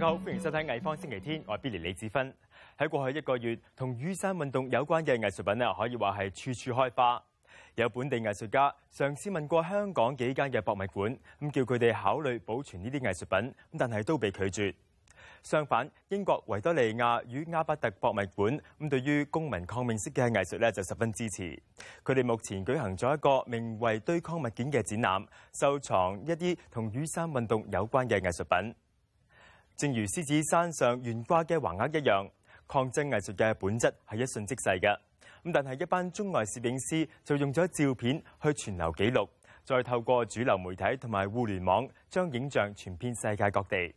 家好，欢迎收睇《艺方星期天》，我系 Billy 李子芬。喺过去一个月，同雨伞运动有关嘅艺术品咧，可以话系处处开花。有本地艺术家尝试问过香港几间嘅博物馆，咁叫佢哋考虑保存呢啲艺术品，但系都被拒绝。相反，英国维多利亚与阿伯特博物馆咁，对于公民抗命式嘅艺术咧，就十分支持。佢哋目前举行咗一个名为《堆抗物件》嘅展览，收藏一啲同雨伞运动有关嘅艺术品。正如狮子山上悬挂嘅横额一样，抗争艺术嘅本质系一瞬即逝嘅。咁但系一班中外摄影师就用咗照片去存留记录，再透过主流媒体同埋互联网，将影像传遍世界各地。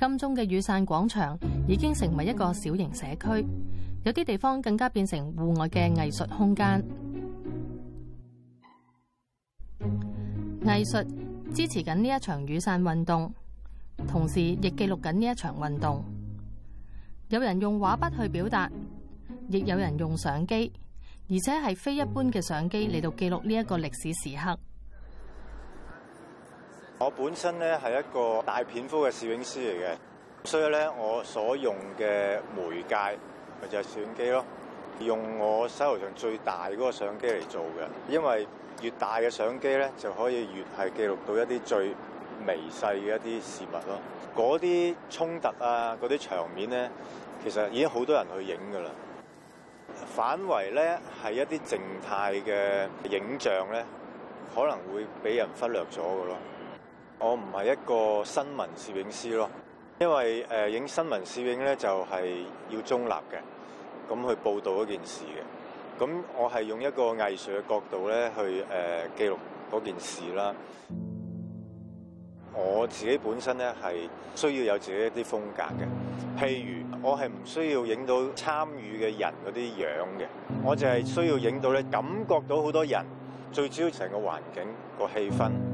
金钟嘅雨伞广场已经成为一个小型社区。有啲地方更加变成户外嘅艺术空间，艺术支持紧呢一场雨伞运动，同时亦记录紧呢一场运动。有人用画笔去表达，亦有人用相机，而且系非一般嘅相机嚟到记录呢一个历史时刻。我本身咧系一个大片幅嘅摄影师嚟嘅，所以咧我所用嘅媒介。就係相機咯，用我手頭上最大嗰個相機嚟做嘅，因為越大嘅相機咧，就可以越係記錄到一啲最微細嘅一啲事物咯。嗰啲衝突啊，嗰啲場面咧，其實已經好多人去影噶啦。反為咧，係一啲靜態嘅影像咧，可能會俾人忽略咗嘅咯。我唔係一個新聞攝影師咯，因為诶影新聞攝影咧，就係要中立嘅。咁去報導嗰件事嘅，咁我係用一個藝術嘅角度咧去誒記錄嗰件事啦。我自己本身咧係需要有自己一啲風格嘅，譬如我係唔需要影到參與嘅人嗰啲樣嘅，我就係需要影到咧感覺到好多人，最主要成個環境個氣氛。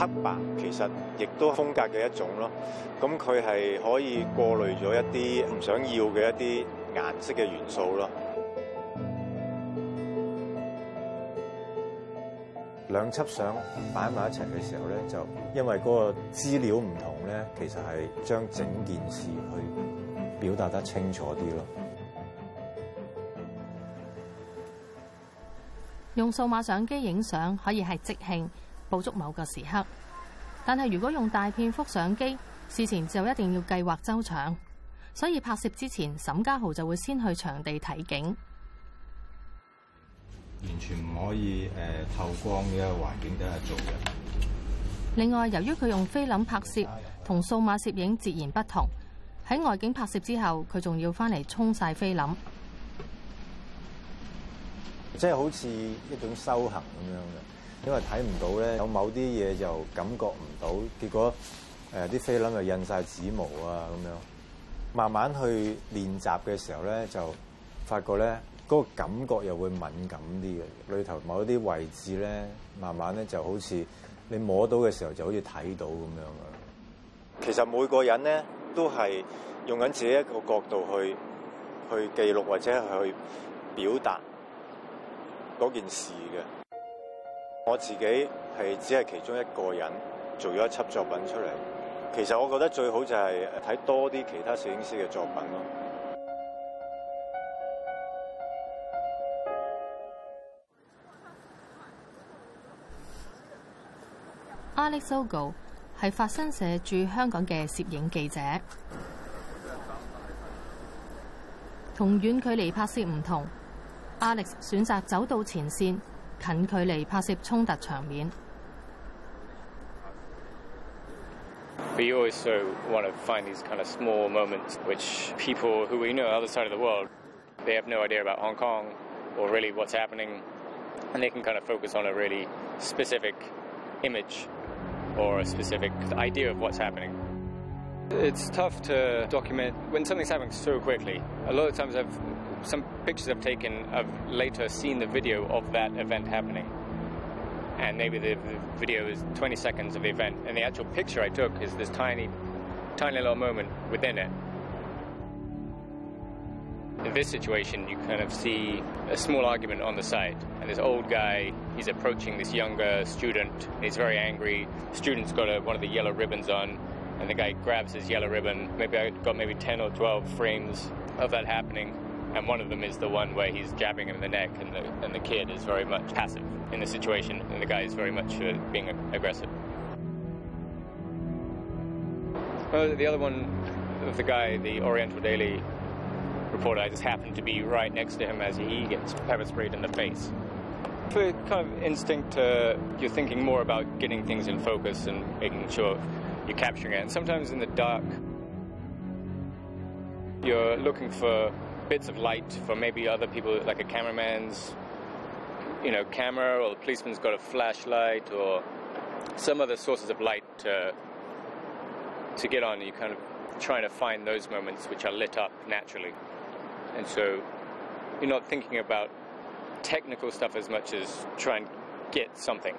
黑白其實亦都風格嘅一種咯，咁佢係可以過濾咗一啲唔想要嘅一啲顏色嘅元素咯。兩輯相擺埋一齊嘅時候咧，就因為嗰個資料唔同咧，其實係將整件事去表達得清楚啲咯。用數碼相機影相可以係即興。捕捉某个时刻，但系如果用大片幅相机，事前就一定要计划周详。所以拍摄之前，沈家豪就会先去场地睇景。完全唔可以诶透光嘅环境底下做嘅。另外，由于佢用菲林拍摄，同数码摄影截然不同。喺外景拍摄之后，佢仲要翻嚟冲晒菲林，即系好似一种修行咁样嘅。因為睇唔到咧，有某啲嘢就感覺唔到，結果誒啲菲林又印晒指毛啊咁樣。慢慢去練習嘅時候咧，就發覺咧嗰個感覺又會敏感啲嘅，裏頭某啲位置咧，慢慢咧就好似你摸到嘅時候就好似睇到咁樣啊。其實每個人咧都係用緊自己一個角度去去記錄或者去表達嗰件事嘅。我自己係只係其中一個人做咗一輯作品出嚟。其實我覺得最好就係睇多啲其他攝影師嘅作品咯。Alex Ogo 係法新社駐香港嘅攝影記者，同遠距離拍攝唔同。Alex 選擇走到前線。you also want to find these kind of small moments which people who we know on the other side of the world, they have no idea about Hong Kong or really what's happening, and they can kind of focus on a really specific image or a specific idea of what's happening. It's tough to document when something's happening so quickly. A lot of times I've some pictures I've taken I've later seen the video of that event happening. And maybe the, video is 20 seconds of the event, and the actual picture I took is this tiny, tiny little moment within it. In this situation, you kind of see a small argument on the side, and this old guy, he's approaching this younger student, he's very angry. The student's got a, one of the yellow ribbons on, and the guy grabs his yellow ribbon. Maybe I got maybe 10 or 12 frames of that happening and one of them is the one where he's jabbing him in the neck, and the, and the kid is very much passive in the situation, and the guy is very much uh, being aggressive. Well, the other one of the guy, the Oriental Daily reporter, I just happened to be right next to him as he gets pepper sprayed in the face. For kind of instinct, uh, you're thinking more about getting things in focus and making sure you're capturing it. And sometimes in the dark, you're looking for bits of light for maybe other people, like a cameraman's, you know, camera, or the policeman's got a flashlight, or some other sources of light to, to get on. You kind of trying to find those moments which are lit up naturally, and so you're not thinking about technical stuff as much as trying to get something.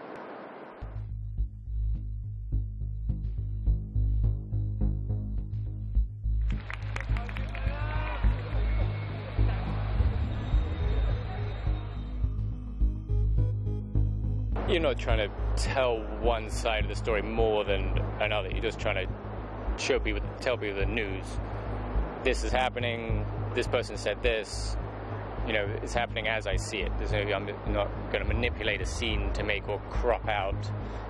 you're not trying to tell one side of the story more than another. You're just trying to show people, tell people the news. This is happening. This person said this. You know, it's happening as I see it. There's no, I'm not going to manipulate a scene to make or crop out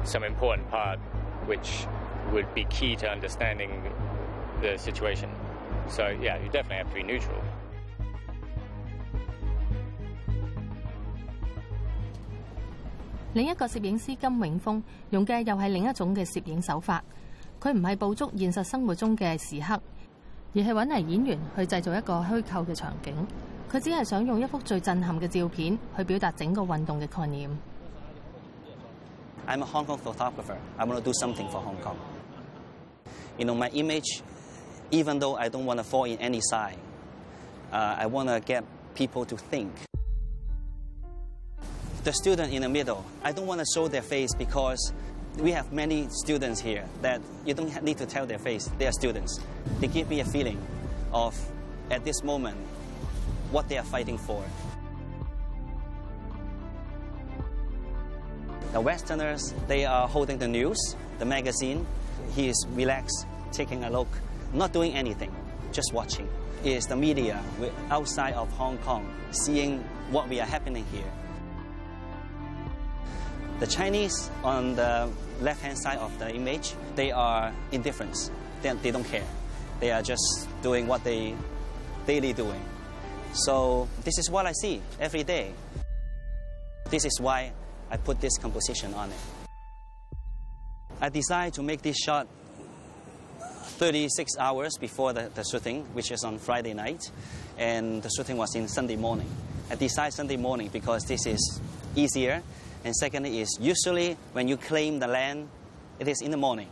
some important part, which would be key to understanding the situation. So yeah, you definitely have to be neutral. 另一个摄影师金永峰用嘅又系另一种嘅摄影手法，佢唔系捕捉现实生活中嘅时刻，而系揾嚟演员去制造一个虚构嘅场景。佢只系想用一幅最震撼嘅照片去表达整个运动嘅概念。I'm a Hong Kong photographer. I want to do something for Hong Kong. You know my image, even though I don't want to fall in any side, I want to get people to think. the student in the middle. I don't want to show their face because we have many students here that you don't need to tell their face. They are students. They give me a feeling of, at this moment, what they are fighting for. The Westerners, they are holding the news, the magazine. He is relaxed, taking a look, not doing anything, just watching. It is the media outside of Hong Kong seeing what we are happening here. The Chinese on the left-hand side of the image, they are indifferent. They, they don't care. They are just doing what they daily doing. So this is what I see every day. This is why I put this composition on it. I decided to make this shot 36 hours before the, the, shooting, which is on Friday night, and the shooting was in Sunday morning. I decided Sunday morning because this is easier and secondly is usually when you claim the land, it is in the morning.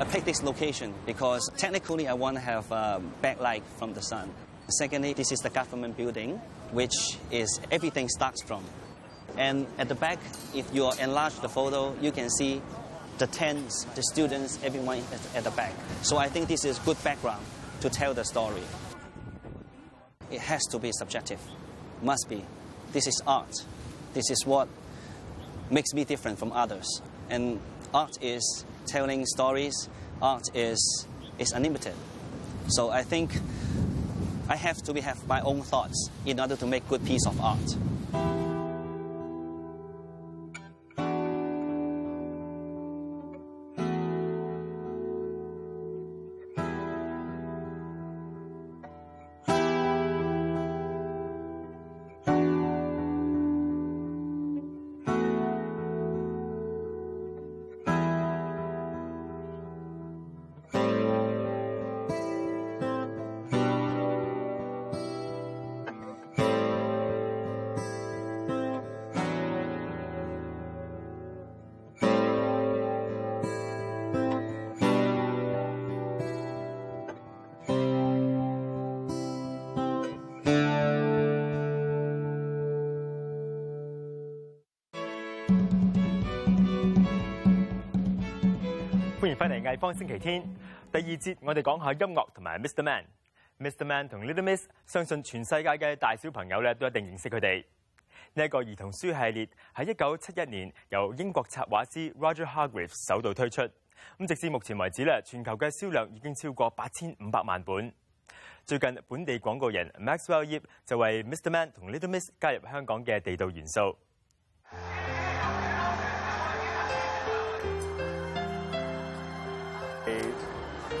I picked this location because technically I want to have a backlight from the sun. Secondly, this is the government building, which is everything starts from. And at the back, if you enlarge the photo, you can see the tents, the students, everyone at the back. So I think this is good background to tell the story. It has to be subjective, must be this is art. This is what makes me different from others. And art is telling stories. Art is is unlimited. So I think I have to have my own thoughts in order to make good piece of art. 翻嚟《艺方星期天》第二节，我哋讲下音乐同埋 Mr. Man、Mr. Man 同 Little Miss，相信全世界嘅大小朋友咧都一定认识佢哋。呢一个儿童书系列喺一九七一年由英国插画师 Roger Hargreaves 首度推出，咁直至目前为止咧，全球嘅销量已经超过八千五百万本。最近本地广告人 Maxwell y p 就为 Mr. Man 同 Little Miss 加入香港嘅地道元素。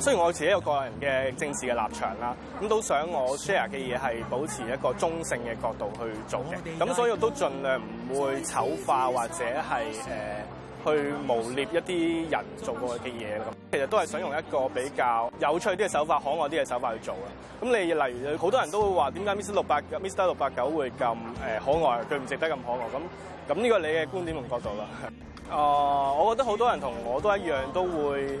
誒，雖然我自己有個人嘅政治嘅立場啦，咁都想我 share 嘅嘢係保持一個中性嘅角度去做嘅，咁所以都盡量唔會丑化或者係誒去污蔑一啲人做過嘅嘢咁其實都係想用一個比較有趣啲嘅手法、可愛啲嘅手法去做啦。咁你例如好多人都會話點解 Miss 六百、Mister 六百九會咁誒可愛，佢唔值得咁可愛。咁咁呢個你嘅觀點同角度啦。啊，我覺得好多人同我都一樣都會。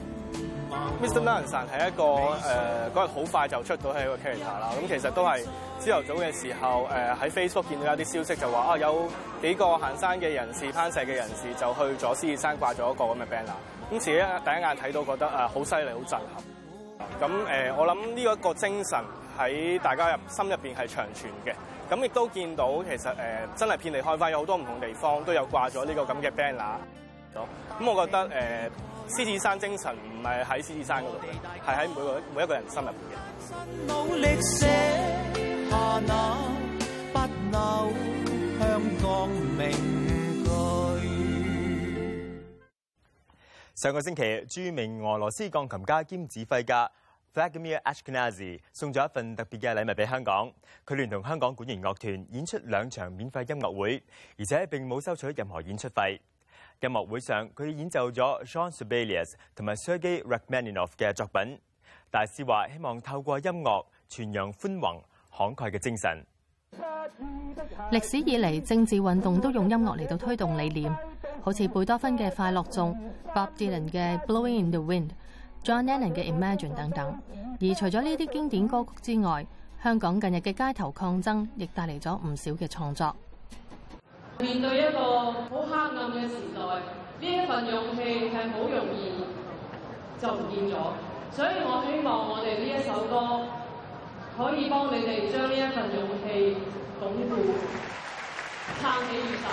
Mr. a 行山系一个诶，嗰日好快就出到喺个 a r a c t e r 啦。咁其实都系朝头早嘅时候，诶喺 Facebook 见到一啲消息就话啊，有几个行山嘅人士、攀石嘅人士就去咗狮子山挂咗一个咁嘅 banner。咁自己第一眼睇到觉得诶好犀利、好震。撼。咁诶，我谂呢一个精神喺大家入心入边系长存嘅。咁亦都见到其实诶，真系遍地开花，有好多唔同地方都有挂咗呢个咁嘅 banner。咁我觉得诶。獅子山精神唔係喺獅子山嗰度，係喺每個每一個人心入面嘅。上個星期，著名俄羅斯鋼琴家兼指揮家 f l a d i r Ashkenazy 送咗一份特別嘅禮物俾香港，佢聯同香港管弦樂團演出兩場免費音樂會，而且並冇收取任何演出費。音幕會上，佢演奏咗 John s e b e l i u s 同埋 s e r g e r a c h m a n i n o f f 嘅作品。大師話：希望透過音樂傳揚寬宏慷慨嘅精神。歷史以嚟，政治運動都用音樂嚟到推動理念，好似貝多芬嘅《快樂颂》，Bob Dylan 嘅《Blowing in the Wind》，John Lennon 嘅《Imagine》等等。而除咗呢啲經典歌曲之外，香港近日嘅街頭抗爭亦帶嚟咗唔少嘅創作。面對一個好黑暗嘅時代，呢一份勇氣係好容易就唔見咗，所以我希望我哋呢一首歌可以幫你哋將呢一份勇氣巩固撑起雨伞。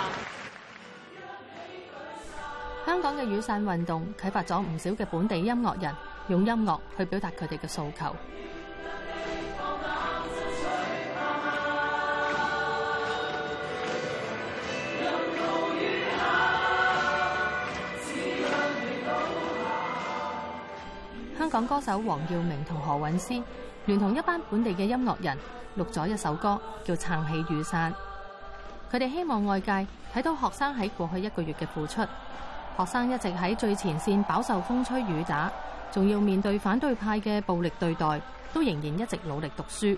香港嘅雨傘運動启發咗唔少嘅本地音樂人，用音樂去表達佢哋嘅訴求。香港歌手黄耀明同何韵诗，联同一班本地嘅音乐人录咗一首歌，叫《撑起雨伞》。佢哋希望外界睇到学生喺过去一个月嘅付出。学生一直喺最前线，饱受风吹雨打，仲要面对反对派嘅暴力对待，都仍然一直努力读书。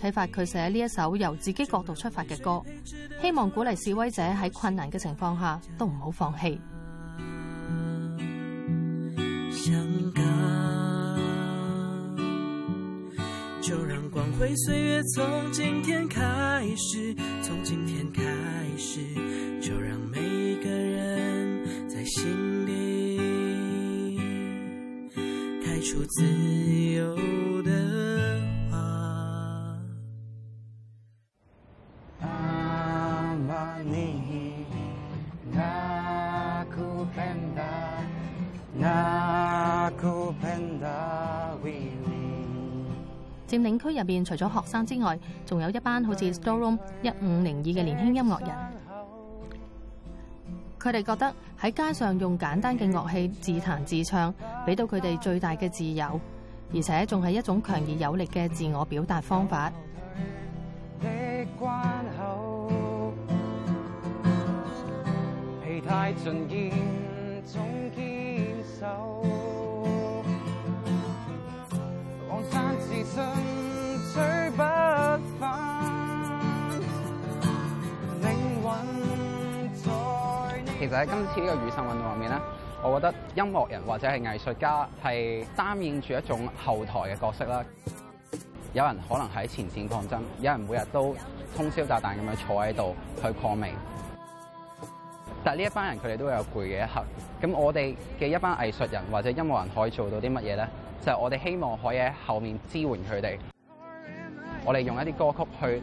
启发佢写呢一首由自己角度出发嘅歌希望鼓励示威者喺困难嘅情况下都唔好放弃就让光辉岁月从今天开始从今天开始就让每一个人在心里开出自由入边除咗学生之外，仲有一班好似 s t r e r o o m 一五零二嘅年轻音乐人，佢哋觉得喺街上用简单嘅乐器自弹自唱，俾到佢哋最大嘅自由，而且仲系一种强而有力嘅自我表达方法。就喺今次呢個雨傘運動入面咧，我覺得音樂人或者係藝術家係擔綱住一種後台嘅角色啦。有人可能喺前線抗爭，有人每日都通宵炸旦咁樣坐喺度去抗命。但呢一班人佢哋都有攰嘅一刻。咁我哋嘅一班藝術人或者音樂人可以做到啲乜嘢咧？就係我哋希望可以喺後面支援佢哋。我哋用一啲歌曲去。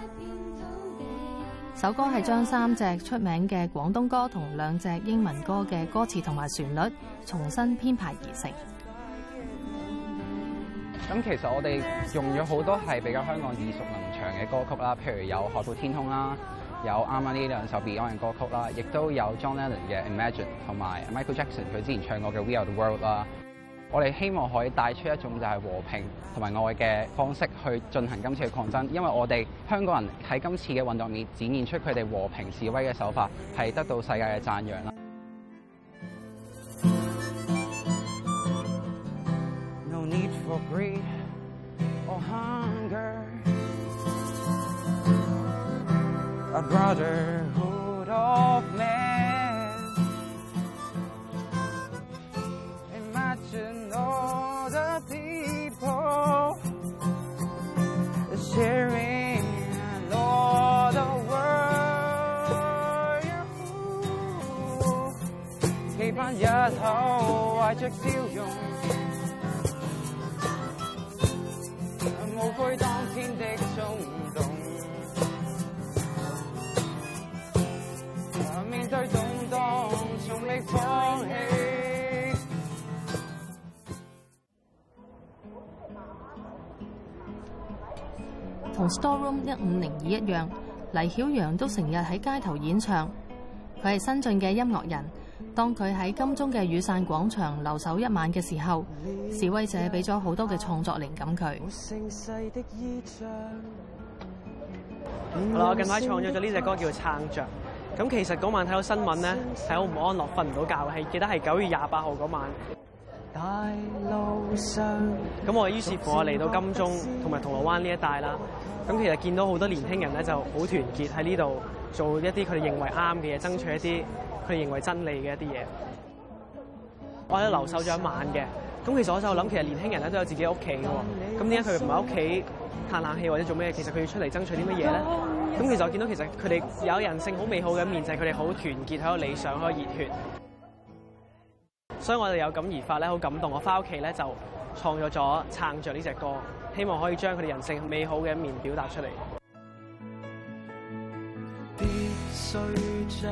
首歌系将三只出名嘅广东歌同两只英文歌嘅歌词同埋旋律重新编排而成。咁其实我哋用咗好多系比较香港耳熟能详嘅歌曲啦，譬如有《海阔天空》啦，有啱啱呢两首 Beyond 歌曲啦，亦都有 John Lennon 嘅《Imagine》同埋 Michael Jackson 佢之前唱过嘅《We Are The World》啦。我哋希望可以帶出一種就係和平同埋愛嘅方式去進行今次嘅抗爭，因為我哋香港人喺今次嘅運動面展現出佢哋和平示威嘅手法，係得到世界嘅讚揚啦。一口怀着笑容，无惧当天的冲动。面对动荡，从未放弃。同 Storeroom 一五零二一样，黎晓阳都成日喺街头演唱。佢系新晋嘅音乐人。当佢喺金钟嘅雨伞广场留守一晚嘅时候，示威者俾咗好多嘅创作灵感佢。系啦，我近排创作咗呢只歌叫撑着》。咁其实嗰晚睇到新闻咧，系好唔安乐，瞓唔到觉，系记得系九月廿八号嗰晚。大路上咁我于是乎我嚟到金钟同埋铜锣湾呢一带啦。咁其实见到好多年轻人咧就好团结喺呢度做一啲佢哋认为啱嘅嘢，争取一啲。佢認為真理嘅一啲嘢，我喺留守咗一晚嘅。咁其實我就諗，其實年輕人咧都有自己屋企嘅喎。咁點解佢唔喺屋企叹冷氣或者做咩？其實佢要出嚟爭取啲乜嘢咧？咁其實我見到其實佢哋有人性好美好嘅一面，就係佢哋好團結、好理想、好熱血。所以我哋有感而發咧，好感動。我翻屋企咧就創作咗《撐着》呢只歌，希望可以將佢哋人性美好嘅一面表達出嚟。必須將。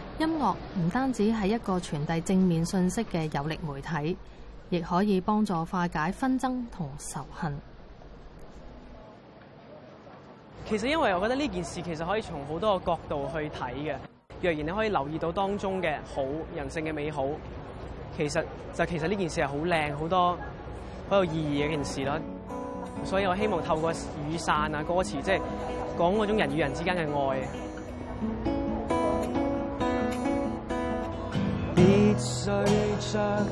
音乐唔单止系一个传递正面信息嘅有力媒体，亦可以帮助化解纷争同仇恨。其实，因为我觉得呢件事其实可以从好多个角度去睇嘅。若然你可以留意到当中嘅好人性嘅美好，其实就其实呢件事系好靓，好多好有意义嘅一件事啦。所以我希望透过雨伞啊歌词，即系讲嗰种人与人之间嘅爱。别睡着，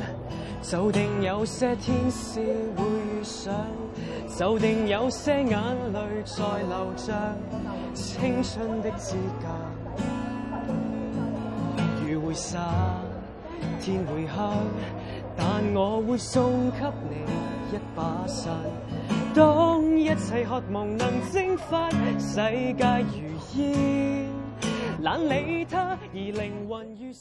就定有些天使会遇上，就定有些眼泪在流着。青春的资格，雨会洒，天会黑，但我会送给你一把伞。当一切渴望能蒸发，世界如烟，懒理他，而灵魂如。